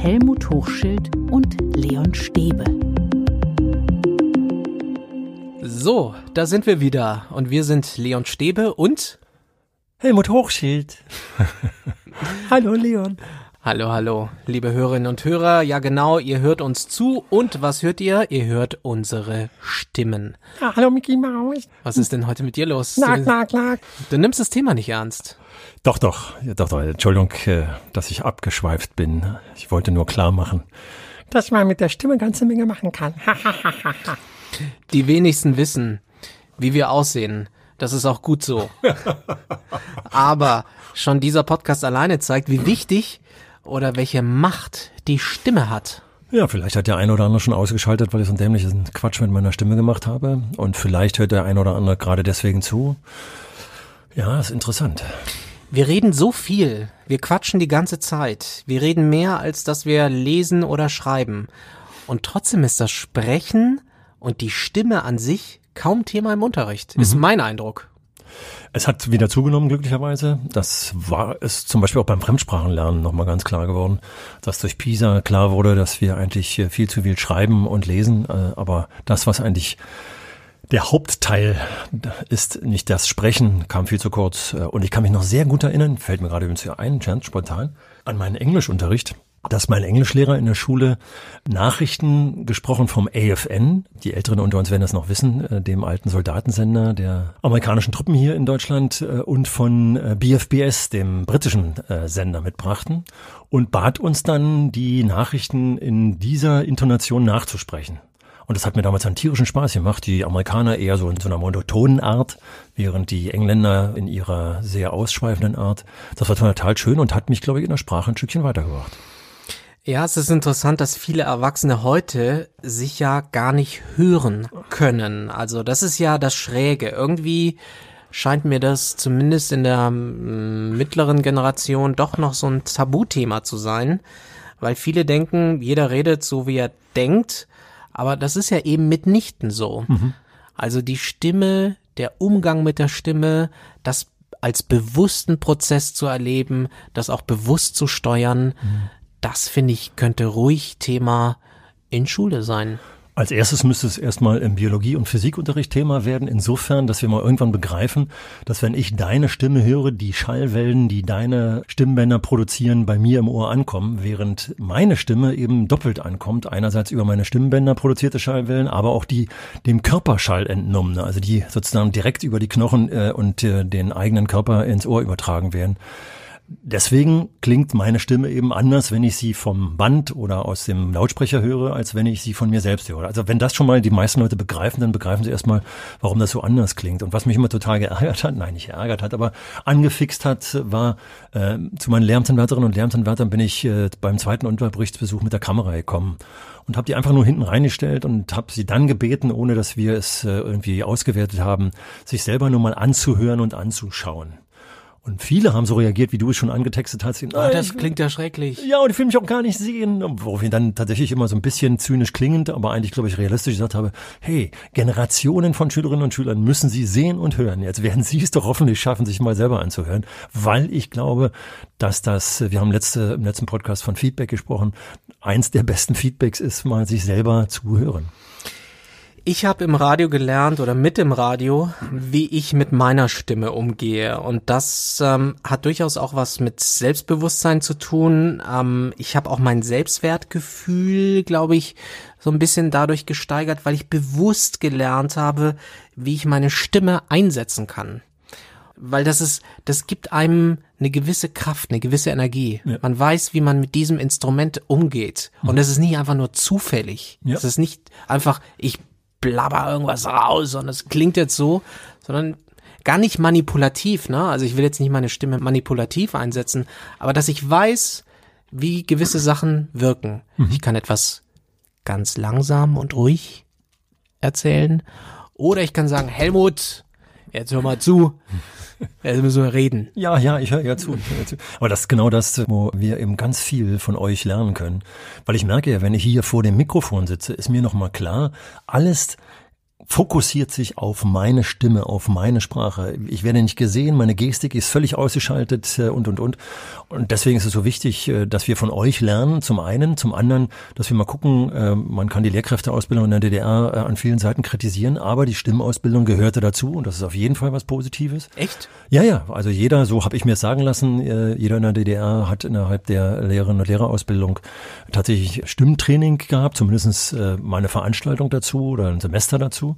Helmut Hochschild und Leon Stäbe. So, da sind wir wieder und wir sind Leon Stäbe und Helmut Hochschild. Hallo Leon. Hallo, hallo, liebe Hörerinnen und Hörer. Ja, genau, ihr hört uns zu und was hört ihr? Ihr hört unsere Stimmen. Ja, hallo Mickey Maus. Was ist denn heute mit dir los? Knack, knack, knack. Du nimmst das Thema nicht ernst. Doch, doch, ja, doch, doch. Entschuldigung, äh, dass ich abgeschweift bin. Ich wollte nur klar machen, dass man mit der Stimme ganze Menge machen kann. Die wenigsten wissen, wie wir aussehen. Das ist auch gut so. Aber schon dieser Podcast alleine zeigt, wie wichtig oder welche Macht die Stimme hat. Ja, vielleicht hat der ein oder andere schon ausgeschaltet, weil ich so einen dämlichen Quatsch mit meiner Stimme gemacht habe. Und vielleicht hört der ein oder andere gerade deswegen zu. Ja, ist interessant. Wir reden so viel, wir quatschen die ganze Zeit. Wir reden mehr, als dass wir lesen oder schreiben. Und trotzdem ist das Sprechen und die Stimme an sich kaum Thema im Unterricht, ist Mhm. mein Eindruck. Es hat wieder zugenommen, glücklicherweise. Das war es zum Beispiel auch beim Fremdsprachenlernen nochmal ganz klar geworden, dass durch PISA klar wurde, dass wir eigentlich äh, viel zu viel schreiben und lesen, äh, aber das, was eigentlich der Hauptteil ist, nicht das Sprechen, kam viel zu kurz. Äh, Und ich kann mich noch sehr gut erinnern, fällt mir gerade übrigens hier ein, ganz spontan, an meinen Englischunterricht dass mein Englischlehrer in der Schule Nachrichten gesprochen vom AFN, die Älteren unter uns werden das noch wissen, äh, dem alten Soldatensender der amerikanischen Truppen hier in Deutschland äh, und von äh, BFBS, dem britischen Sender mitbrachten und bat uns dann, die Nachrichten in dieser Intonation nachzusprechen. Und das hat mir damals einen tierischen Spaß gemacht. Die Amerikaner eher so in so einer monotonen Art, während die Engländer in ihrer sehr ausschweifenden Art. Das war total schön und hat mich, glaube ich, in der Sprache ein Stückchen weitergebracht. Ja, es ist interessant, dass viele Erwachsene heute sich ja gar nicht hören können. Also das ist ja das Schräge. Irgendwie scheint mir das zumindest in der mm, mittleren Generation doch noch so ein Tabuthema zu sein, weil viele denken, jeder redet so, wie er denkt, aber das ist ja eben mitnichten so. Also die Stimme, der Umgang mit der Stimme, das als bewussten Prozess zu erleben, das auch bewusst zu steuern, das finde ich könnte ruhig Thema in Schule sein. Als erstes müsste es erstmal im Biologie- und Physikunterricht Thema werden, insofern, dass wir mal irgendwann begreifen, dass wenn ich deine Stimme höre, die Schallwellen, die deine Stimmbänder produzieren, bei mir im Ohr ankommen, während meine Stimme eben doppelt ankommt. Einerseits über meine Stimmbänder produzierte Schallwellen, aber auch die dem Körperschall entnommene, also die sozusagen direkt über die Knochen äh, und äh, den eigenen Körper ins Ohr übertragen werden. Deswegen klingt meine Stimme eben anders, wenn ich sie vom Band oder aus dem Lautsprecher höre, als wenn ich sie von mir selbst höre. Also wenn das schon mal die meisten Leute begreifen, dann begreifen sie erstmal, warum das so anders klingt. Und was mich immer total geärgert hat, nein, nicht geärgert hat, aber angefixt hat, war, äh, zu meinen Lehramtsanwärterinnen und Lehramtsanwärtern bin ich äh, beim zweiten Unterberichtsbesuch mit der Kamera gekommen und habe die einfach nur hinten reingestellt und habe sie dann gebeten, ohne dass wir es äh, irgendwie ausgewertet haben, sich selber nur mal anzuhören und anzuschauen. Und viele haben so reagiert, wie du es schon angetextet hast. Ah, das klingt ja schrecklich. Ja, und ich will mich auch gar nicht sehen. Worauf ich dann tatsächlich immer so ein bisschen zynisch klingend, aber eigentlich, glaube ich, realistisch gesagt habe, hey, Generationen von Schülerinnen und Schülern müssen sie sehen und hören. Jetzt werden sie es doch hoffentlich schaffen, sich mal selber anzuhören, weil ich glaube, dass das, wir haben letzte, im letzten Podcast von Feedback gesprochen, eins der besten Feedbacks ist, mal sich selber zu hören. Ich habe im Radio gelernt oder mit dem Radio, wie ich mit meiner Stimme umgehe. Und das ähm, hat durchaus auch was mit Selbstbewusstsein zu tun. Ähm, ich habe auch mein Selbstwertgefühl, glaube ich, so ein bisschen dadurch gesteigert, weil ich bewusst gelernt habe, wie ich meine Stimme einsetzen kann. Weil das ist, das gibt einem eine gewisse Kraft, eine gewisse Energie. Ja. Man weiß, wie man mit diesem Instrument umgeht. Und es ist nicht einfach nur zufällig. Ja. Es ist nicht einfach, ich blabber irgendwas raus und es klingt jetzt so, sondern gar nicht manipulativ, ne? Also ich will jetzt nicht meine Stimme manipulativ einsetzen, aber dass ich weiß, wie gewisse Sachen wirken. Ich kann etwas ganz langsam und ruhig erzählen oder ich kann sagen, Helmut, jetzt hör mal zu. Jetzt müssen wir reden. Ja, ja, ich höre ja zu. Aber das ist genau das, wo wir eben ganz viel von euch lernen können. Weil ich merke ja, wenn ich hier vor dem Mikrofon sitze, ist mir nochmal klar, alles fokussiert sich auf meine Stimme, auf meine Sprache. Ich werde nicht gesehen, meine Gestik ist völlig ausgeschaltet äh, und, und, und. Und deswegen ist es so wichtig, äh, dass wir von euch lernen, zum einen, zum anderen, dass wir mal gucken, äh, man kann die Lehrkräfteausbildung in der DDR an vielen Seiten kritisieren, aber die Stimmausbildung gehörte dazu und das ist auf jeden Fall was Positives. Echt? Ja, ja, also jeder, so habe ich mir sagen lassen, jeder in der DDR hat innerhalb der Lehrerinnen und Lehrerausbildung tatsächlich Stimmtraining gehabt, zumindest mal eine Veranstaltung dazu oder ein Semester dazu.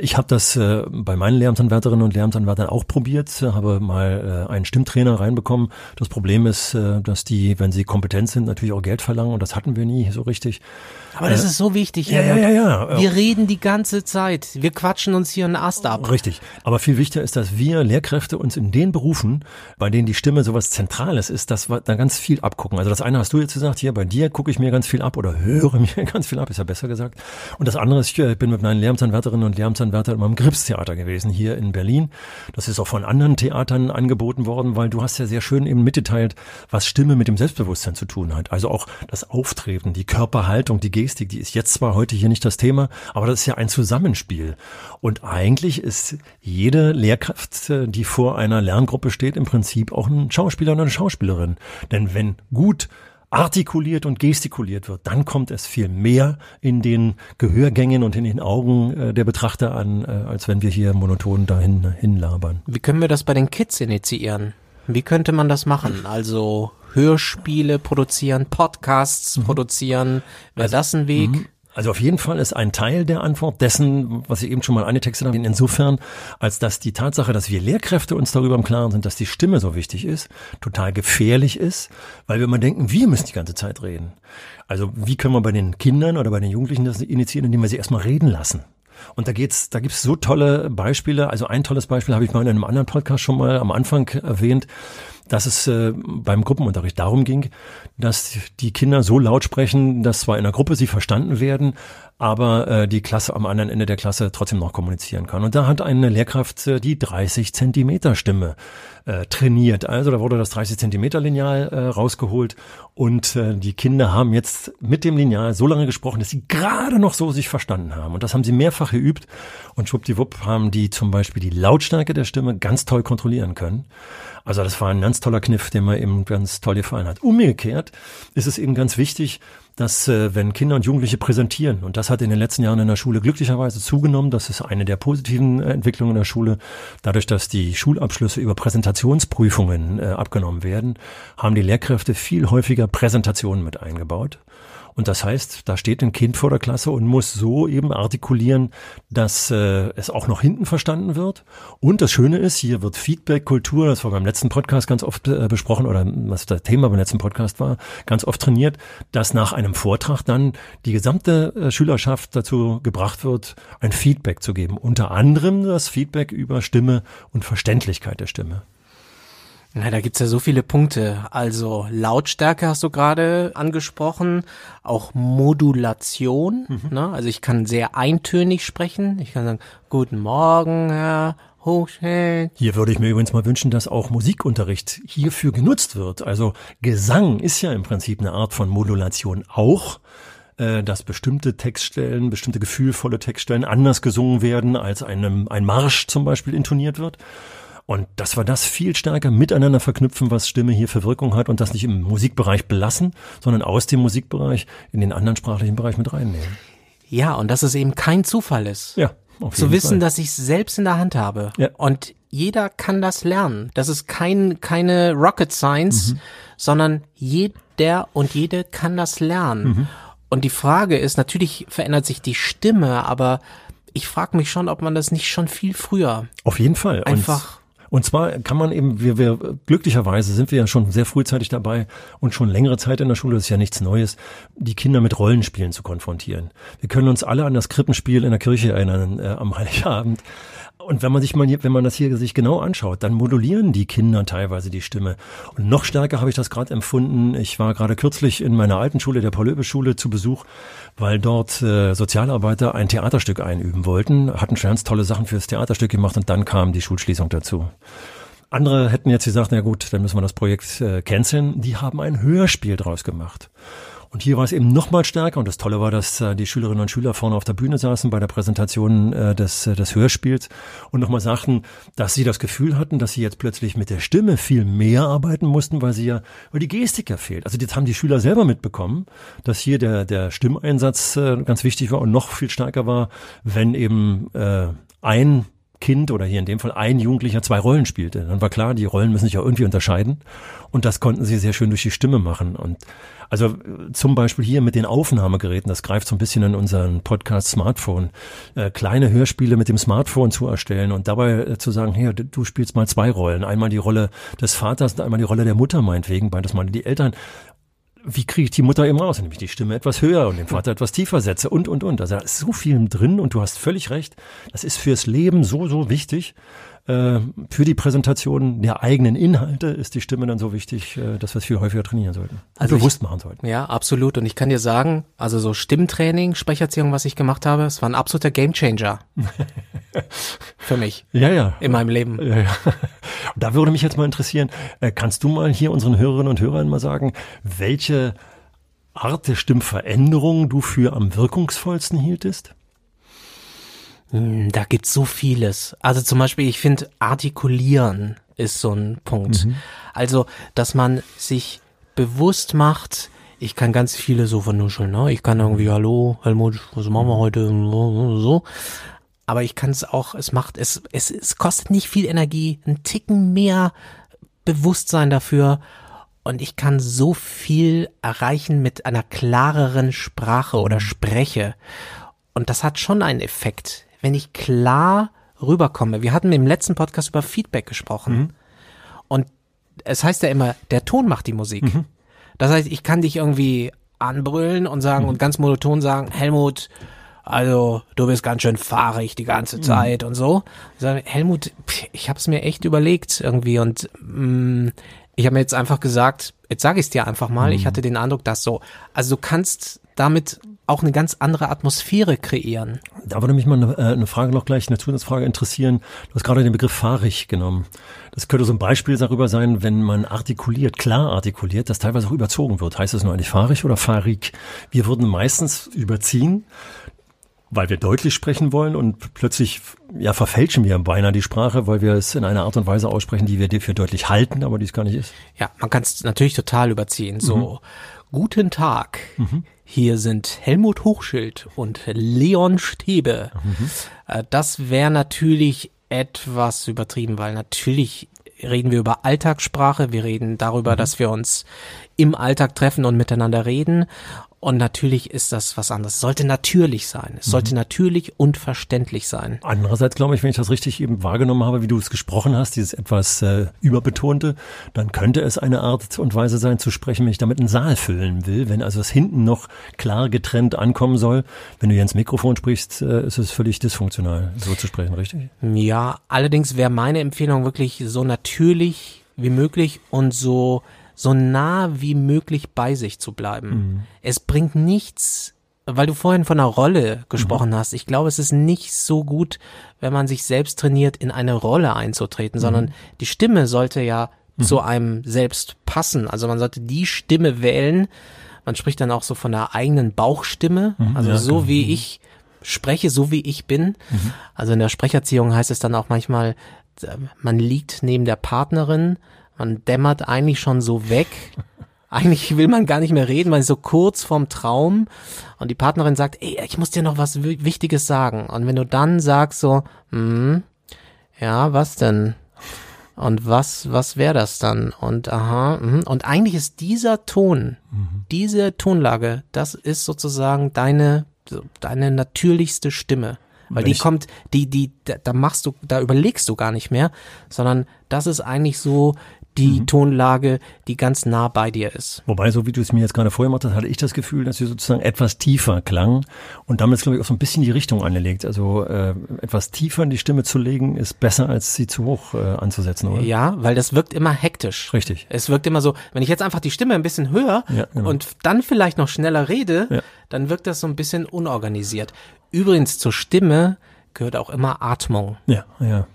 ich habe das äh, bei meinen Lehramtsanwärterinnen und Lehramtsanwärtern auch probiert, habe mal äh, einen Stimmtrainer reinbekommen. Das Problem ist, dass die, wenn sie kompetent sind, natürlich auch Geld verlangen und das hatten wir nie so richtig. Aber das ist so wichtig. Ja, ja, ja, ja. Wir reden die ganze Zeit. Wir quatschen uns hier einen Ast ab. Richtig. Aber viel wichtiger ist, dass wir Lehrkräfte uns in den Berufen, bei denen die Stimme sowas Zentrales ist, dass wir da ganz viel abgucken. Also das eine hast du jetzt gesagt, hier bei dir gucke ich mir ganz viel ab oder höre mir ganz viel ab, ist ja besser gesagt. Und das andere ist, ich bin mit meinen Lehramtsanwärterinnen und Lehramtsanwärtern immer im Gripstheater gewesen, hier in Berlin. Das ist auch von anderen Theatern angeboten worden, weil du hast ja sehr schön eben mitgeteilt, was Stimme mit dem Selbstbewusstsein zu tun hat. Also auch das Auftreten, die Körperhaltung, die Gestik, die ist jetzt zwar heute hier nicht das Thema, aber das ist ja ein Zusammenspiel. Und eigentlich ist jede Lehrkraft, die vor einer Lerngruppe steht, im Prinzip auch ein Schauspieler oder eine Schauspielerin. Denn wenn gut artikuliert und gestikuliert wird, dann kommt es viel mehr in den Gehörgängen und in den Augen äh, der Betrachter an, äh, als wenn wir hier monoton dahin hinlabern. Wie können wir das bei den Kids initiieren? Wie könnte man das machen? Also Hörspiele produzieren, Podcasts mhm. produzieren. Wäre also, das ein Weg? Also auf jeden Fall ist ein Teil der Antwort dessen, was ich eben schon mal angetextet habe, insofern, als dass die Tatsache, dass wir Lehrkräfte uns darüber im Klaren sind, dass die Stimme so wichtig ist, total gefährlich ist, weil wir immer denken, wir müssen die ganze Zeit reden. Also wie können wir bei den Kindern oder bei den Jugendlichen das initiieren, indem wir sie erstmal reden lassen? Und da geht's, da gibt's so tolle Beispiele. Also ein tolles Beispiel habe ich mal in einem anderen Podcast schon mal am Anfang erwähnt dass es äh, beim Gruppenunterricht darum ging, dass die Kinder so laut sprechen, dass zwar in der Gruppe sie verstanden werden, aber äh, die Klasse am anderen Ende der Klasse trotzdem noch kommunizieren kann. Und da hat eine Lehrkraft äh, die 30 Zentimeter Stimme äh, trainiert. Also da wurde das 30 Zentimeter Lineal äh, rausgeholt und äh, die Kinder haben jetzt mit dem Lineal so lange gesprochen, dass sie gerade noch so sich verstanden haben. Und das haben sie mehrfach geübt und schwuppdiwupp haben die zum Beispiel die Lautstärke der Stimme ganz toll kontrollieren können. Also das war ein ganz toller Kniff, den mir eben ganz toll gefallen hat. Umgekehrt ist es eben ganz wichtig, dass äh, wenn Kinder und Jugendliche präsentieren, und das hat in den letzten Jahren in der Schule glücklicherweise zugenommen, das ist eine der positiven Entwicklungen in der Schule, dadurch, dass die Schulabschlüsse über Präsentationsprüfungen äh, abgenommen werden, haben die Lehrkräfte viel häufiger Präsentationen mit eingebaut. Und das heißt, da steht ein Kind vor der Klasse und muss so eben artikulieren, dass äh, es auch noch hinten verstanden wird. Und das Schöne ist, hier wird Feedback-Kultur, das war beim letzten Podcast ganz oft äh, besprochen oder was das Thema beim letzten Podcast war, ganz oft trainiert, dass nach einem Vortrag dann die gesamte äh, Schülerschaft dazu gebracht wird, ein Feedback zu geben. Unter anderem das Feedback über Stimme und Verständlichkeit der Stimme. Na, da gibt's ja so viele Punkte. Also Lautstärke hast du gerade angesprochen, auch Modulation. Mhm. Ne? Also ich kann sehr eintönig sprechen. Ich kann sagen, guten Morgen, Herr Hochschild. Hier würde ich mir übrigens mal wünschen, dass auch Musikunterricht hierfür genutzt wird. Also Gesang ist ja im Prinzip eine Art von Modulation auch äh, dass bestimmte Textstellen, bestimmte gefühlvolle Textstellen anders gesungen werden, als einem, ein Marsch zum Beispiel intoniert wird. Und dass wir das viel stärker miteinander verknüpfen, was Stimme hier für Wirkung hat und das nicht im Musikbereich belassen, sondern aus dem Musikbereich in den anderen sprachlichen Bereich mit reinnehmen. Ja, und dass es eben kein Zufall ist. Ja. Zu wissen, Fall. dass ich es selbst in der Hand habe. Ja. Und jeder kann das lernen. Das ist kein, keine Rocket Science, mhm. sondern jeder und jede kann das lernen. Mhm. Und die Frage ist, natürlich verändert sich die Stimme, aber ich frage mich schon, ob man das nicht schon viel früher. Auf jeden Fall. Einfach. Und zwar kann man eben, wir, wir glücklicherweise sind wir ja schon sehr frühzeitig dabei und schon längere Zeit in der Schule, das ist ja nichts Neues, die Kinder mit Rollenspielen zu konfrontieren. Wir können uns alle an das Krippenspiel in der Kirche erinnern äh, am Heiligabend. Und wenn man sich mal, wenn man das hier sich genau anschaut, dann modulieren die Kinder teilweise die Stimme. Und noch stärker habe ich das gerade empfunden. Ich war gerade kürzlich in meiner alten Schule, der Paul-Löbe-Schule, zu Besuch, weil dort äh, Sozialarbeiter ein Theaterstück einüben wollten, hatten schon ganz tolle Sachen fürs Theaterstück gemacht und dann kam die Schulschließung dazu. Andere hätten jetzt gesagt, na gut, dann müssen wir das Projekt äh, canceln. Die haben ein Hörspiel draus gemacht. Und hier war es eben noch mal stärker. Und das Tolle war, dass äh, die Schülerinnen und Schüler vorne auf der Bühne saßen bei der Präsentation äh, des, äh, des Hörspiels und nochmal sagten, dass sie das Gefühl hatten, dass sie jetzt plötzlich mit der Stimme viel mehr arbeiten mussten, weil sie ja, weil die Gestik ja fehlt. Also jetzt haben die Schüler selber mitbekommen, dass hier der, der Stimmeinsatz äh, ganz wichtig war und noch viel stärker war, wenn eben äh, ein Kind oder hier in dem Fall ein Jugendlicher zwei Rollen spielte. Dann war klar, die Rollen müssen sich ja irgendwie unterscheiden. Und das konnten sie sehr schön durch die Stimme machen. Und also äh, zum Beispiel hier mit den Aufnahmegeräten, das greift so ein bisschen in unseren Podcast Smartphone, äh, kleine Hörspiele mit dem Smartphone zu erstellen und dabei äh, zu sagen, hey, du spielst mal zwei Rollen. Einmal die Rolle des Vaters und einmal die Rolle der Mutter meinetwegen, beides mal die Eltern wie kriege ich die Mutter eben raus, indem ich die Stimme etwas höher und den Vater etwas tiefer setze und, und, und. Also da ist so viel drin und du hast völlig recht. Das ist fürs Leben so, so wichtig. Äh, für die Präsentation der eigenen Inhalte ist die Stimme dann so wichtig, äh, dass wir es viel häufiger trainieren sollten. Also bewusst machen sollten. Ja, absolut. Und ich kann dir sagen, also so Stimmtraining, Sprecherziehung, was ich gemacht habe, es war ein absoluter Gamechanger. für mich. Ja, ja. In meinem Leben. Ja, ja. Da würde mich jetzt mal interessieren, äh, kannst du mal hier unseren Hörerinnen und Hörern mal sagen, welche Art der Stimmveränderung du für am wirkungsvollsten hieltest? Hm, da gibt's so vieles. Also zum Beispiel, ich finde, artikulieren ist so ein Punkt. Mhm. Also, dass man sich bewusst macht, ich kann ganz viele so vernuscheln, ne? Ich kann irgendwie, hallo, Helmut, was machen wir heute? So. Aber ich kann es auch, es macht, es, es, es kostet nicht viel Energie, ein Ticken mehr Bewusstsein dafür. Und ich kann so viel erreichen mit einer klareren Sprache oder Spreche. Und das hat schon einen Effekt wenn ich klar rüberkomme. Wir hatten im letzten Podcast über Feedback gesprochen. Mhm. Und es heißt ja immer, der Ton macht die Musik. Mhm. Das heißt, ich kann dich irgendwie anbrüllen und sagen mhm. und ganz monoton sagen, Helmut, also du bist ganz schön fahrig die ganze mhm. Zeit und so. Ich sage, Helmut, ich habe es mir echt überlegt irgendwie und mh, mm, ich habe mir jetzt einfach gesagt, jetzt sage ich es dir einfach mal, ich mhm. hatte den Eindruck, dass so, also du kannst damit auch eine ganz andere Atmosphäre kreieren. Da würde mich mal eine, äh, eine Frage noch gleich, eine Zusatzfrage interessieren. Du hast gerade den Begriff fahrig genommen. Das könnte so ein Beispiel darüber sein, wenn man artikuliert, klar artikuliert, das teilweise auch überzogen wird. Heißt es nur eigentlich fahrig oder fahrig? Wir würden meistens überziehen, weil wir deutlich sprechen wollen und plötzlich ja verfälschen wir beinahe die Sprache, weil wir es in einer Art und Weise aussprechen, die wir für deutlich halten, aber die es gar nicht ist. Ja, man kann es natürlich total überziehen. So, mhm. Guten Tag. Mhm. Hier sind Helmut Hochschild und Leon Stäbe. Mhm. Äh, das wäre natürlich etwas übertrieben, weil natürlich reden wir über Alltagssprache, wir reden darüber, mhm. dass wir uns im Alltag treffen und miteinander reden. Und natürlich ist das was anderes. Es sollte natürlich sein. Es sollte mhm. natürlich und verständlich sein. Andererseits glaube ich, wenn ich das richtig eben wahrgenommen habe, wie du es gesprochen hast, dieses etwas äh, überbetonte, dann könnte es eine Art und Weise sein zu sprechen, wenn ich damit einen Saal füllen will. Wenn also es hinten noch klar getrennt ankommen soll. Wenn du hier ins Mikrofon sprichst, äh, ist es völlig dysfunktional, so zu sprechen, richtig? Ja, allerdings wäre meine Empfehlung wirklich so natürlich wie möglich und so so nah wie möglich bei sich zu bleiben. Mhm. Es bringt nichts, weil du vorhin von einer Rolle gesprochen mhm. hast. Ich glaube, es ist nicht so gut, wenn man sich selbst trainiert, in eine Rolle einzutreten, mhm. sondern die Stimme sollte ja mhm. zu einem selbst passen. Also man sollte die Stimme wählen. Man spricht dann auch so von der eigenen Bauchstimme. Mhm. Also ja, so genau. wie mhm. ich spreche, so wie ich bin. Also in der Sprecherziehung heißt es dann auch manchmal, man liegt neben der Partnerin man dämmert eigentlich schon so weg. Eigentlich will man gar nicht mehr reden, man ist so kurz vorm Traum und die Partnerin sagt, ey, ich muss dir noch was Wichtiges sagen. Und wenn du dann sagst so, hm, ja, was denn? Und was, was wäre das dann? Und aha, mh. und eigentlich ist dieser Ton, mhm. diese Tonlage, das ist sozusagen deine, deine natürlichste Stimme. Weil die kommt, die, die, da machst du, da überlegst du gar nicht mehr, sondern das ist eigentlich so die mhm. Tonlage, die ganz nah bei dir ist. Wobei, so wie du es mir jetzt gerade vorher gemacht hast, hatte ich das Gefühl, dass sie sozusagen etwas tiefer klang und damit, glaube ich, auch so ein bisschen die Richtung angelegt. Also äh, etwas tiefer in die Stimme zu legen, ist besser, als sie zu hoch äh, anzusetzen, oder? Ja, weil das wirkt immer hektisch. Richtig. Es wirkt immer so, wenn ich jetzt einfach die Stimme ein bisschen höher ja, genau. und dann vielleicht noch schneller rede, ja. dann wirkt das so ein bisschen unorganisiert. Übrigens zur Stimme gehört auch immer Atmung. Ja, ja.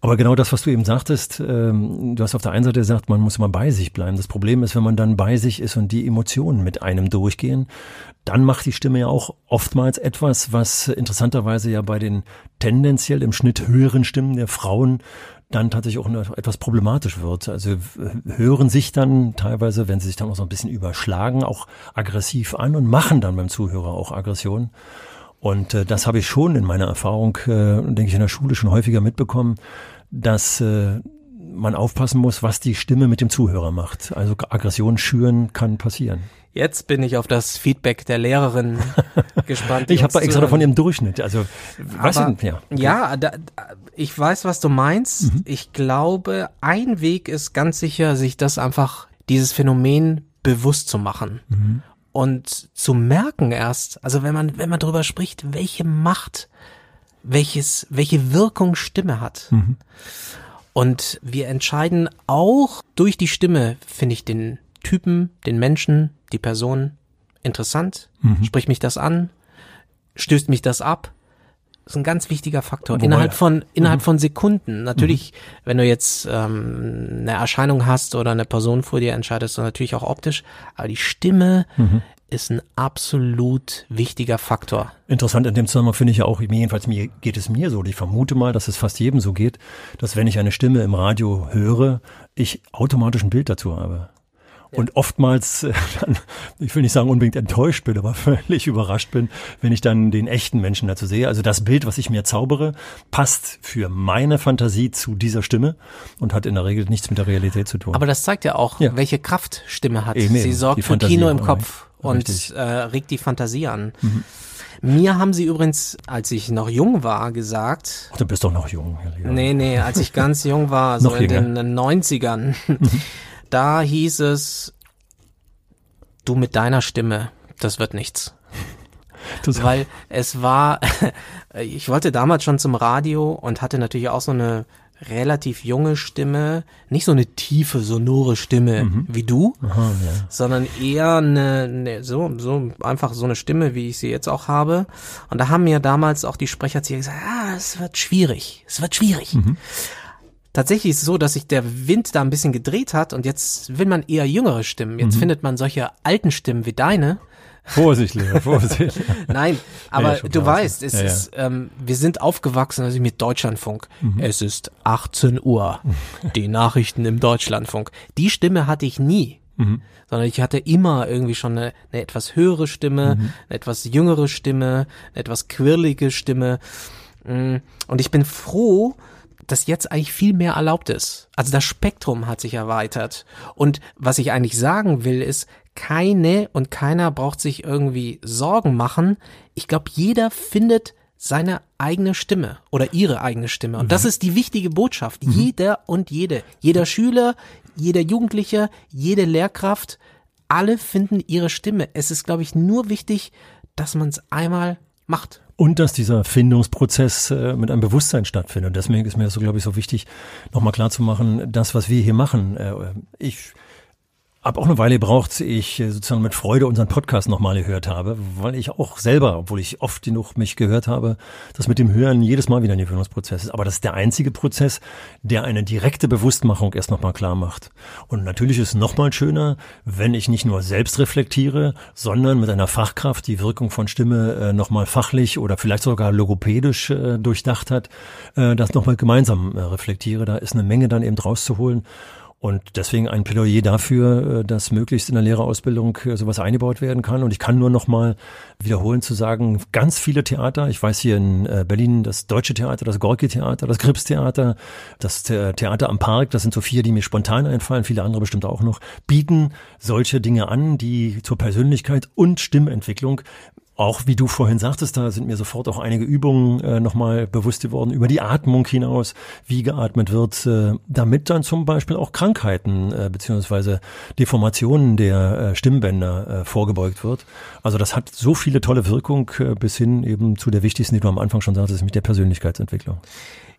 Aber genau das, was du eben sagtest, ähm, du hast auf der einen Seite gesagt, man muss immer bei sich bleiben. Das Problem ist, wenn man dann bei sich ist und die Emotionen mit einem durchgehen, dann macht die Stimme ja auch oftmals etwas, was interessanterweise ja bei den tendenziell im Schnitt höheren Stimmen der Frauen dann tatsächlich auch etwas problematisch wird. Also hören sich dann teilweise, wenn sie sich dann auch so ein bisschen überschlagen, auch aggressiv an und machen dann beim Zuhörer auch Aggression. Und äh, das habe ich schon in meiner Erfahrung, äh, denke ich, in der Schule schon häufiger mitbekommen, dass äh, man aufpassen muss, was die Stimme mit dem Zuhörer macht. Also Aggression schüren kann passieren. Jetzt bin ich auf das Feedback der Lehrerin gespannt. ich habe extra davon im Durchschnitt. Also, Aber, ich, ja, ja da, ich weiß, was du meinst. Mhm. Ich glaube, ein Weg ist ganz sicher, sich das einfach, dieses Phänomen bewusst zu machen. Mhm. Und zu merken erst, also wenn man, wenn man darüber spricht, welche Macht, welches, welche Wirkung Stimme hat. Mhm. Und wir entscheiden auch durch die Stimme, finde ich, den Typen, den Menschen, die Person interessant? Mhm. Spricht mich das an? Stößt mich das ab? Das ist ein ganz wichtiger Faktor. Wobei, innerhalb von innerhalb mhm. von Sekunden. Natürlich, mhm. wenn du jetzt ähm, eine Erscheinung hast oder eine Person vor dir entscheidest, du natürlich auch optisch, aber die Stimme mhm ist ein absolut wichtiger Faktor. Interessant in dem Zusammenhang finde ich ja auch, jedenfalls mir geht es mir so, ich vermute mal, dass es fast jedem so geht, dass wenn ich eine Stimme im Radio höre, ich automatisch ein Bild dazu habe. Und oftmals, äh, dann, ich will nicht sagen unbedingt enttäuscht bin, aber völlig überrascht bin, wenn ich dann den echten Menschen dazu sehe. Also das Bild, was ich mir zaubere, passt für meine Fantasie zu dieser Stimme und hat in der Regel nichts mit der Realität zu tun. Aber das zeigt ja auch, ja. welche Kraft Stimme hat. Eben, Sie sorgt für Fantasie Kino im Kopf und äh, regt die Fantasie an. Mhm. Mir haben sie übrigens, als ich noch jung war, gesagt. Ach, du bist doch noch jung. Ja. Nee, nee, als ich ganz jung war, so in den 90ern, da hieß es, du mit deiner Stimme, das wird nichts. Das Weil es war, ich wollte damals schon zum Radio und hatte natürlich auch so eine relativ junge Stimme, nicht so eine tiefe, sonore Stimme mhm. wie du, Aha, ja. sondern eher eine, eine, so, so einfach so eine Stimme, wie ich sie jetzt auch habe. Und da haben mir damals auch die Sprecherzieher gesagt, ah, es wird schwierig, es wird schwierig. Mhm. Tatsächlich ist es so, dass sich der Wind da ein bisschen gedreht hat und jetzt will man eher jüngere Stimmen. Jetzt mhm. findet man solche alten Stimmen wie deine, Vorsicht, Vorsicht. Nein, aber ja, du weißt, es ja, ist, ähm, wir sind aufgewachsen also mit Deutschlandfunk. Mhm. Es ist 18 Uhr. Die Nachrichten im Deutschlandfunk. Die Stimme hatte ich nie. Mhm. Sondern ich hatte immer irgendwie schon eine, eine etwas höhere Stimme, mhm. eine etwas jüngere Stimme, eine etwas quirlige Stimme. Mm, und ich bin froh, dass jetzt eigentlich viel mehr erlaubt ist. Also das Spektrum hat sich erweitert. Und was ich eigentlich sagen will, ist, keine und keiner braucht sich irgendwie Sorgen machen. Ich glaube, jeder findet seine eigene Stimme oder ihre eigene Stimme. Und mhm. das ist die wichtige Botschaft. Mhm. Jeder und jede, jeder Schüler, jeder Jugendliche, jede Lehrkraft, alle finden ihre Stimme. Es ist, glaube ich, nur wichtig, dass man es einmal macht. Und dass dieser Findungsprozess äh, mit einem Bewusstsein stattfindet. Deswegen ist mir so, glaube ich, so wichtig, nochmal klarzumachen, das, was wir hier machen. Äh, ich hab auch eine Weile gebraucht, ich äh, sozusagen mit Freude unseren Podcast nochmal gehört habe, weil ich auch selber, obwohl ich oft genug mich gehört habe, das mit dem Hören jedes Mal wieder ein Gewöhnungsprozess ist. Aber das ist der einzige Prozess, der eine direkte Bewusstmachung erst nochmal klar macht. Und natürlich ist es nochmal schöner, wenn ich nicht nur selbst reflektiere, sondern mit einer Fachkraft die Wirkung von Stimme äh, nochmal fachlich oder vielleicht sogar logopädisch äh, durchdacht hat, das nochmal gemeinsam reflektiere. Da ist eine Menge dann eben rauszuholen. Und deswegen ein Plädoyer dafür, äh, dass möglichst in der Lehrerausbildung äh, sowas eingebaut werden kann. Und ich kann nur noch mal wiederholen zu sagen, ganz viele Theater, ich weiß hier in äh, Berlin das Deutsche Theater, das Gorki-Theater, das Krips-Theater, das Theater am Park, das sind so vier, die mir spontan einfallen, viele andere bestimmt auch noch, bieten solche Dinge an, die zur Persönlichkeit und Stimmentwicklung auch wie du vorhin sagtest, da sind mir sofort auch einige Übungen äh, nochmal bewusst geworden über die Atmung hinaus, wie geatmet wird, äh, damit dann zum Beispiel auch Krankheiten äh, beziehungsweise Deformationen der äh, Stimmbänder äh, vorgebeugt wird. Also das hat so viele tolle Wirkung äh, bis hin eben zu der wichtigsten, die du am Anfang schon sagtest, mit der Persönlichkeitsentwicklung.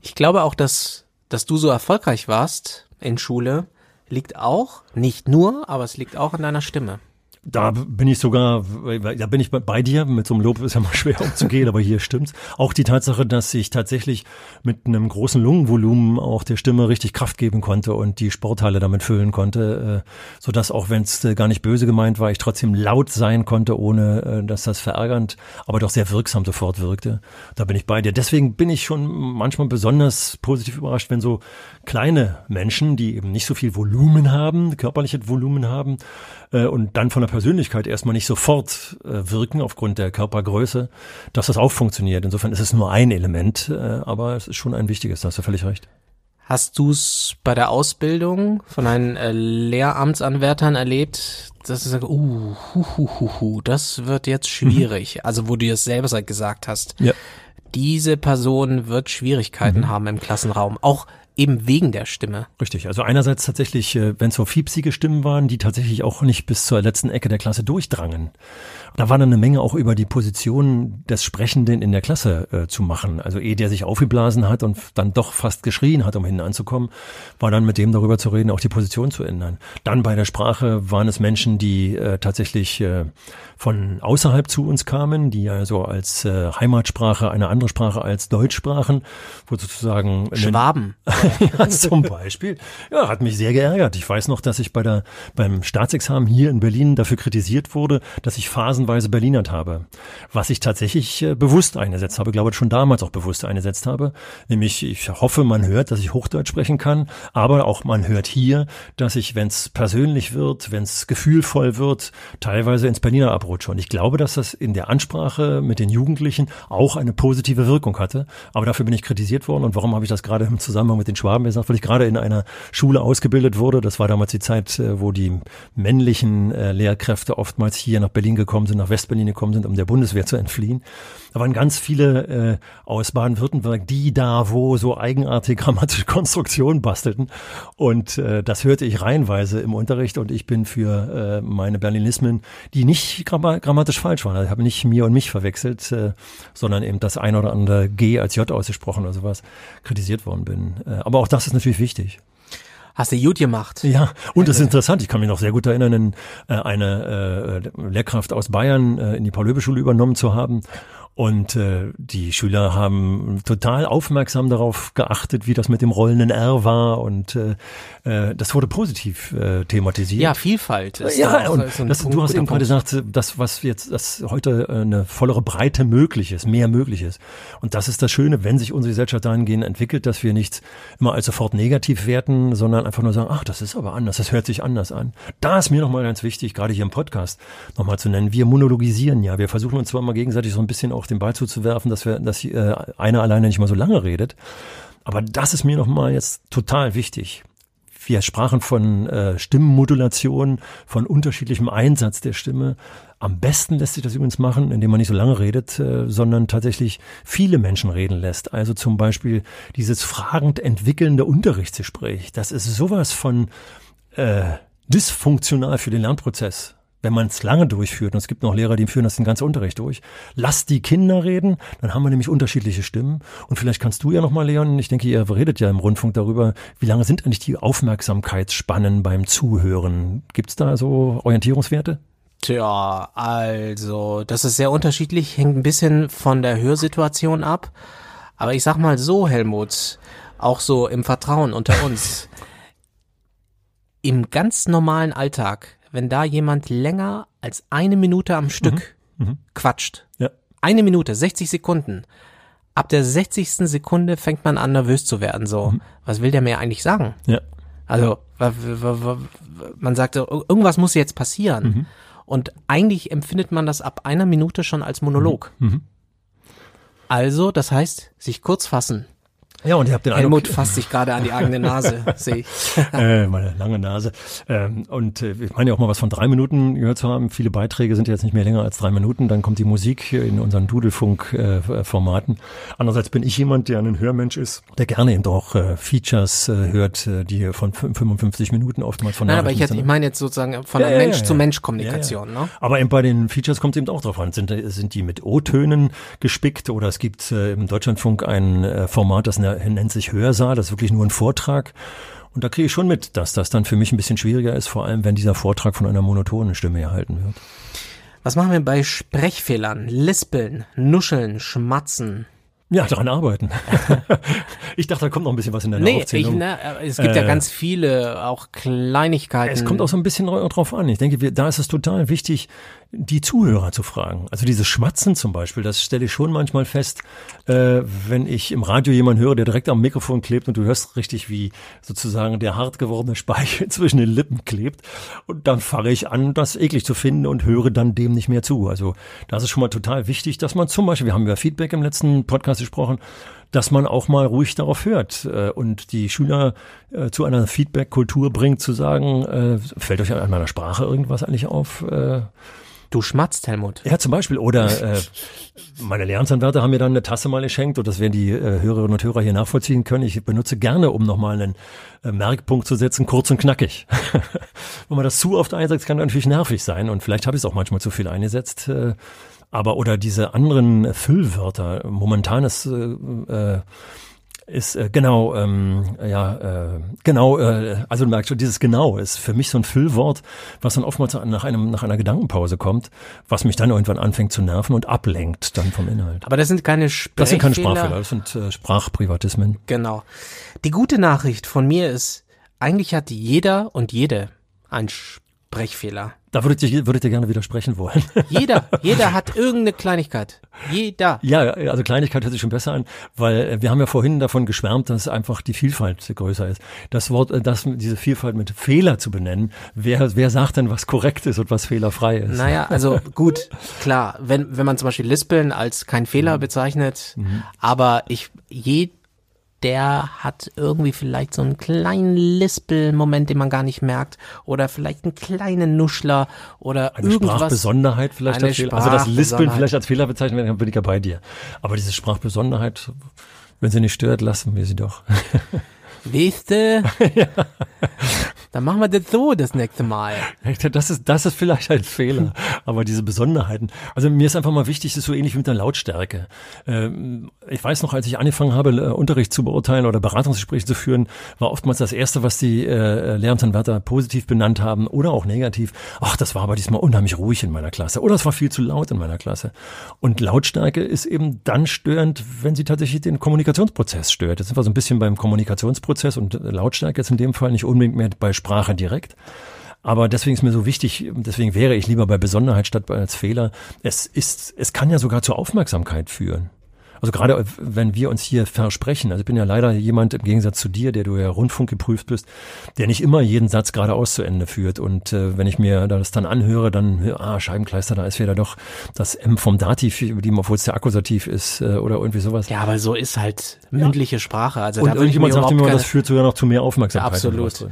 Ich glaube auch, dass, dass du so erfolgreich warst in Schule, liegt auch, nicht nur, aber es liegt auch an deiner Stimme. Da bin ich sogar, da bin ich bei dir. Mit so einem Lob ist ja mal schwer umzugehen, aber hier stimmt's. Auch die Tatsache, dass ich tatsächlich mit einem großen Lungenvolumen auch der Stimme richtig Kraft geben konnte und die Sporthalle damit füllen konnte, äh, so dass auch wenn es äh, gar nicht böse gemeint war, ich trotzdem laut sein konnte, ohne äh, dass das verärgernd, aber doch sehr wirksam sofort wirkte. Da bin ich bei dir. Deswegen bin ich schon manchmal besonders positiv überrascht, wenn so kleine Menschen, die eben nicht so viel Volumen haben, körperliche Volumen haben, äh, und dann von der Persönlichkeit erstmal nicht sofort äh, wirken aufgrund der Körpergröße, dass das auch funktioniert. Insofern ist es nur ein Element, äh, aber es ist schon ein wichtiges, da hast du völlig recht. Hast du es bei der Ausbildung von einen äh, Lehramtsanwärtern erlebt, dass du sagst, uh, hu, hu, hu, hu, das wird jetzt schwierig. Mhm. Also wo du es selber gesagt hast. Ja. Diese Person wird Schwierigkeiten mhm. haben im Klassenraum. Auch eben wegen der Stimme. Richtig, also einerseits tatsächlich, äh, wenn es so fiepsige Stimmen waren, die tatsächlich auch nicht bis zur letzten Ecke der Klasse durchdrangen. Da war dann eine Menge auch über die Position des Sprechenden in der Klasse äh, zu machen. Also ehe der sich aufgeblasen hat und dann doch fast geschrien hat, um hinten anzukommen, war dann mit dem darüber zu reden, auch die Position zu ändern. Dann bei der Sprache waren es Menschen, die äh, tatsächlich äh, von außerhalb zu uns kamen, die ja so als äh, Heimatsprache eine andere Sprache als Deutsch sprachen, wo sozusagen Schwaben ja, zum Beispiel. Ja, hat mich sehr geärgert. Ich weiß noch, dass ich bei der beim Staatsexamen hier in Berlin dafür kritisiert wurde, dass ich phasenweise Berlinert habe, was ich tatsächlich äh, bewusst eingesetzt habe, glaube ich schon damals auch bewusst eingesetzt habe. Nämlich, ich hoffe, man hört, dass ich Hochdeutsch sprechen kann, aber auch man hört hier, dass ich, wenn es persönlich wird, wenn es gefühlvoll wird, teilweise ins Berliner abrutsche. Und ich glaube, dass das in der Ansprache mit den Jugendlichen auch eine positive Wirkung hatte. Aber dafür bin ich kritisiert worden. Und warum habe ich das gerade im Zusammenhang mit den Schwaben gesagt? Weil ich gerade in einer Schule ausgebildet wurde. Das war damals die Zeit, äh, wo die männlichen äh, Lehrkräfte oftmals hier nach Berlin gekommen sind, nach Westberlin gekommen sind, um der Bundeswehr zu entfliehen. Da waren ganz viele äh, aus Baden-Württemberg, die da wo so eigenartige grammatische Konstruktionen bastelten. Und äh, das hörte ich reihenweise im Unterricht. Und ich bin für äh, meine Berlinismen, die nicht grammatisch falsch waren. Also ich habe nicht mir und mich verwechselt, äh, sondern eben das ein oder andere G als J ausgesprochen oder sowas kritisiert worden bin. Äh, aber auch das ist natürlich wichtig. Hast du gut gemacht. Ja, und das ist interessant. Ich kann mich noch sehr gut erinnern, äh, eine äh, Lehrkraft aus Bayern äh, in die Paul-Löbe-Schule übernommen zu haben. Und äh, die Schüler haben total aufmerksam darauf geachtet, wie das mit dem rollenden R war. Und äh, äh, das wurde positiv äh, thematisiert. Ja, Vielfalt. Ist ja, da und so das, du hast eben gerade gesagt, das, was jetzt, das heute eine vollere Breite möglich ist, mehr möglich ist. Und das ist das Schöne, wenn sich unsere Gesellschaft dahingehend entwickelt, dass wir nichts immer als sofort negativ werten, sondern einfach nur sagen, ach, das ist aber anders, das hört sich anders an. Da ist mir nochmal ganz wichtig, gerade hier im Podcast nochmal zu nennen. Wir monologisieren ja. Wir versuchen uns zwar mal gegenseitig so ein bisschen auch den Ball zuzuwerfen, dass wir, dass äh, einer alleine nicht mal so lange redet. Aber das ist mir nochmal jetzt total wichtig. Wir sprachen von äh, Stimmenmodulation, von unterschiedlichem Einsatz der Stimme. Am besten lässt sich das übrigens machen, indem man nicht so lange redet, äh, sondern tatsächlich viele Menschen reden lässt. Also zum Beispiel dieses fragend entwickelnde Unterrichtsgespräch. Das ist sowas von äh, dysfunktional für den Lernprozess wenn man es lange durchführt, und es gibt noch Lehrer, die führen das den ganzen Unterricht durch, lass die Kinder reden, dann haben wir nämlich unterschiedliche Stimmen. Und vielleicht kannst du ja nochmal, Leon, ich denke, ihr redet ja im Rundfunk darüber, wie lange sind eigentlich die Aufmerksamkeitsspannen beim Zuhören? Gibt's da so Orientierungswerte? Tja, also, das ist sehr unterschiedlich, hängt ein bisschen von der Hörsituation ab. Aber ich sag mal so, Helmut, auch so im Vertrauen unter uns. Im ganz normalen Alltag wenn da jemand länger als eine Minute am Stück mhm. Mhm. quatscht. Ja. Eine Minute, 60 Sekunden. Ab der 60. Sekunde fängt man an, nervös zu werden. So, mhm. was will der mir eigentlich sagen? Ja. Also, man sagt, irgendwas muss jetzt passieren. Mhm. Und eigentlich empfindet man das ab einer Minute schon als Monolog. Mhm. mhm. Also, das heißt, sich kurz fassen. Ja, und ihr habt den Helmut Eindruck, fasst sich gerade an die eigene Nase, sehe ich. äh, meine lange Nase. Ähm, und äh, ich meine ja auch mal was von drei Minuten gehört zu haben. Viele Beiträge sind jetzt nicht mehr länger als drei Minuten. Dann kommt die Musik in unseren Dudelfunk-Formaten. Äh, Andererseits bin ich jemand, der ein Hörmensch ist, der gerne eben auch äh, Features äh, hört, äh, die von 55 Minuten oftmals von Nein, aber ich, jetzt, ich meine jetzt sozusagen von der ja, Mensch-zu-Mensch-Kommunikation. Ja, ne? Aber eben bei den Features kommt es eben auch drauf an. Sind, sind die mit O-Tönen gespickt oder es gibt äh, im Deutschlandfunk ein äh, Format, das nennt der nennt sich Hörsaal, das ist wirklich nur ein Vortrag. Und da kriege ich schon mit, dass das dann für mich ein bisschen schwieriger ist, vor allem wenn dieser Vortrag von einer monotonen Stimme erhalten wird. Was machen wir bei Sprechfehlern? Lispeln, Nuscheln, Schmatzen. Ja, daran arbeiten. ich dachte, da kommt noch ein bisschen was in der Nee, ich, Aufzählung. ne, es gibt ja Äh, ganz viele, auch Kleinigkeiten. Es kommt auch so ein bisschen drauf an. Ich denke, wir, da ist es total wichtig, die Zuhörer zu fragen. Also dieses Schmatzen zum Beispiel, das stelle ich schon manchmal fest, äh, wenn ich im Radio jemanden höre, der direkt am Mikrofon klebt und du hörst richtig, wie sozusagen der hart gewordene Speichel zwischen den Lippen klebt. Und dann fange ich an, das eklig zu finden und höre dann dem nicht mehr zu. Also das ist schon mal total wichtig, dass man zum Beispiel, wir haben über Feedback im letzten Podcast gesprochen, dass man auch mal ruhig darauf hört äh, und die Schüler äh, zu einer Feedback-Kultur bringt, zu sagen, äh, fällt euch an meiner Sprache irgendwas eigentlich auf? Äh, Du schmatzt, Helmut. ja, zum Beispiel. Oder äh, meine Lehramtsanwärter haben mir dann eine Tasse mal geschenkt und das werden die äh, Hörerinnen und Hörer hier nachvollziehen können. Ich benutze gerne, um nochmal einen äh, Merkpunkt zu setzen, kurz und knackig. Wenn man das zu oft einsetzt, kann das natürlich nervig sein und vielleicht habe ich es auch manchmal zu viel eingesetzt. Äh, aber oder diese anderen Füllwörter, momentanes äh, äh, ist äh, genau, ähm, ja, äh, genau, äh, also du merkst schon, dieses genau ist für mich so ein Füllwort, was dann oftmals nach einem, nach einer Gedankenpause kommt, was mich dann irgendwann anfängt zu nerven und ablenkt dann vom Inhalt. Aber das sind keine Sprechfehler. Das sind keine Sprachfehler, das sind äh, Sprachprivatismen. Genau. Die gute Nachricht von mir ist, eigentlich hat jeder und jede einen Sprechfehler. Da würdet ihr, würdet ihr gerne widersprechen wollen. Jeder, jeder hat irgendeine Kleinigkeit. Jeder. Ja, also Kleinigkeit hört sich schon besser an, weil äh, wir haben ja vorhin davon geschwärmt, dass einfach die Vielfalt größer ist. Das Wort, äh, das, diese Vielfalt mit Fehler zu benennen, wer, wer sagt denn, was korrekt ist und was fehlerfrei ist? Naja, also gut, klar, wenn, wenn man zum Beispiel Lispeln als kein Fehler Mhm. bezeichnet, aber ich, jeder hat irgendwie vielleicht so einen kleinen Lispel-Moment, den man gar nicht merkt, oder vielleicht einen kleinen Nuschler oder Eine irgendwas. Sprachbesonderheit vielleicht als Fehler. Also das Lispeln vielleicht als Fehler bezeichnen werden, dann bin ich ja bei dir. Aber diese Sprachbesonderheit, wenn sie nicht stört, lassen wir sie doch. Weißt du? Dann machen wir das so das nächste Mal. Das ist, das ist vielleicht ein Fehler, aber diese Besonderheiten. Also mir ist einfach mal wichtig, das ist so ähnlich wie mit der Lautstärke. Ähm, ich weiß noch, als ich angefangen habe, äh, Unterricht zu beurteilen oder Beratungsgespräche zu führen, war oftmals das Erste, was die äh, Lehramtsanwärter positiv benannt haben oder auch negativ. Ach, das war aber diesmal unheimlich ruhig in meiner Klasse oder es war viel zu laut in meiner Klasse. Und Lautstärke ist eben dann störend, wenn sie tatsächlich den Kommunikationsprozess stört. Jetzt sind wir so ein bisschen beim Kommunikationsprozess und Lautstärke jetzt in dem Fall nicht unbedingt mehr bei Sprache direkt. Aber deswegen ist mir so wichtig, deswegen wäre ich lieber bei Besonderheit statt als Fehler. Es ist, es kann ja sogar zur Aufmerksamkeit führen. Also gerade wenn wir uns hier versprechen, also ich bin ja leider jemand im Gegensatz zu dir, der du ja Rundfunk geprüft bist, der nicht immer jeden Satz geradeaus zu Ende führt. Und äh, wenn ich mir das dann anhöre, dann, ah, Scheibenkleister, da ist wieder doch das M vom Dativ, obwohl es der Akkusativ ist äh, oder irgendwie sowas. Ja, aber so ist halt mündliche Sprache. Also Und da irgendjemand mir, keine, das führt sogar noch zu mehr Aufmerksamkeit. Absolut.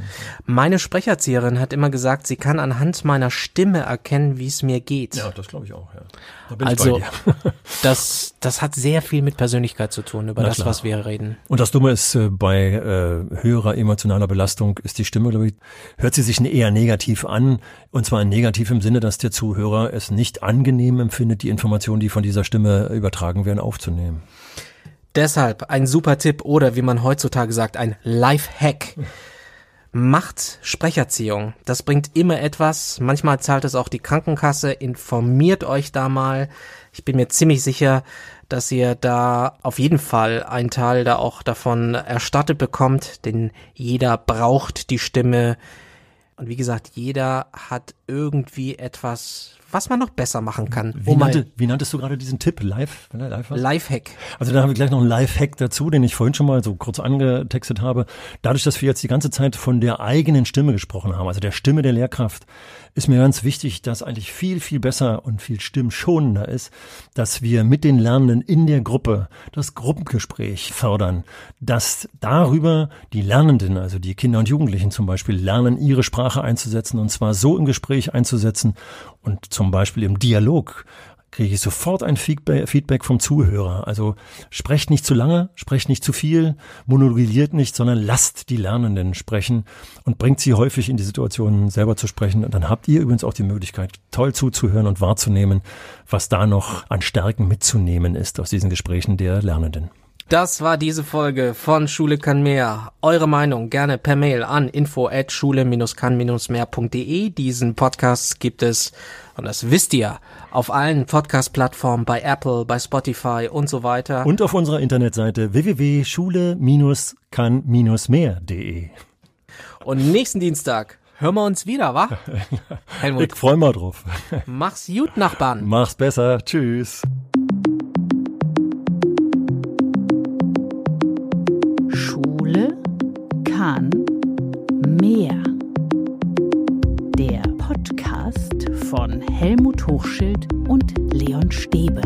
Meine Sprecherzieherin hat immer gesagt, sie kann anhand meiner Stimme erkennen, wie es mir geht. Ja, das glaube ich auch, ja. Da Also das, das hat sehr viel mit Persönlichkeit zu tun, über Na das, klar. was wir reden. Und das Dumme ist, äh, bei äh, höherer emotionaler Belastung ist die Stimme, glaube ich, hört sie sich eher negativ an. Und zwar negativ im Sinne, dass der Zuhörer es nicht angenehm empfindet, die Informationen, die von dieser Stimme übertragen werden, aufzunehmen. Deshalb ein super Tipp oder wie man heutzutage sagt, ein Life-Hack. Macht Sprecherziehung. Das bringt immer etwas. Manchmal zahlt es auch die Krankenkasse. Informiert euch da mal. Ich bin mir ziemlich sicher, dass ihr da auf jeden Fall einen Teil da auch davon erstattet bekommt, denn jeder braucht die Stimme. Und wie gesagt, jeder hat irgendwie etwas, was man noch besser machen kann. Wie, Um nannte, wie nanntest du gerade diesen Tipp? Live? Live was? Lifehack. Also da haben wir gleich noch einen Live-Hack dazu, den ich vorhin schon mal so kurz angetextet habe. Dadurch, dass wir jetzt die ganze Zeit von der eigenen Stimme gesprochen haben, also der Stimme der Lehrkraft, ist mir ganz wichtig, dass eigentlich viel, viel besser und viel stimmschonender ist, dass wir mit den Lernenden in der Gruppe das Gruppengespräch fördern, dass darüber die Lernenden, also die Kinder und Jugendlichen zum Beispiel, lernen, ihre Sprache einzusetzen und zwar so im Gespräch einzusetzen und zum Beispiel im Dialog kriege ich sofort ein Feedback Feedback vom Zuhörer. Also sprecht nicht zu lange, sprecht nicht zu viel, monologisiert nicht, sondern lasst die Lernenden sprechen und bringt sie häufig in die Situation, selber zu sprechen. Und dann habt ihr übrigens auch die Möglichkeit, toll zuzuhören und wahrzunehmen, was da noch an Stärken mitzunehmen ist aus diesen Gesprächen der Lernenden. Das war diese Folge von Schule kann mehr. Eure Meinung gerne per Mail an info at schule-kann-mehr.de. Diesen Podcast gibt es, und das wisst ihr, auf allen Podcast-Plattformen bei Apple, bei Spotify und so weiter. Und auf unserer Internetseite www.schule-kann-mehr.de. Und nächsten Dienstag hören wir uns wieder, wa? Helmut. Ich freue mich drauf. Mach's gut, Nachbarn. Mach's besser. Tschüss. Schule kann mehr. Der Podcast von Helmut Hochschild und Leon Stäbe.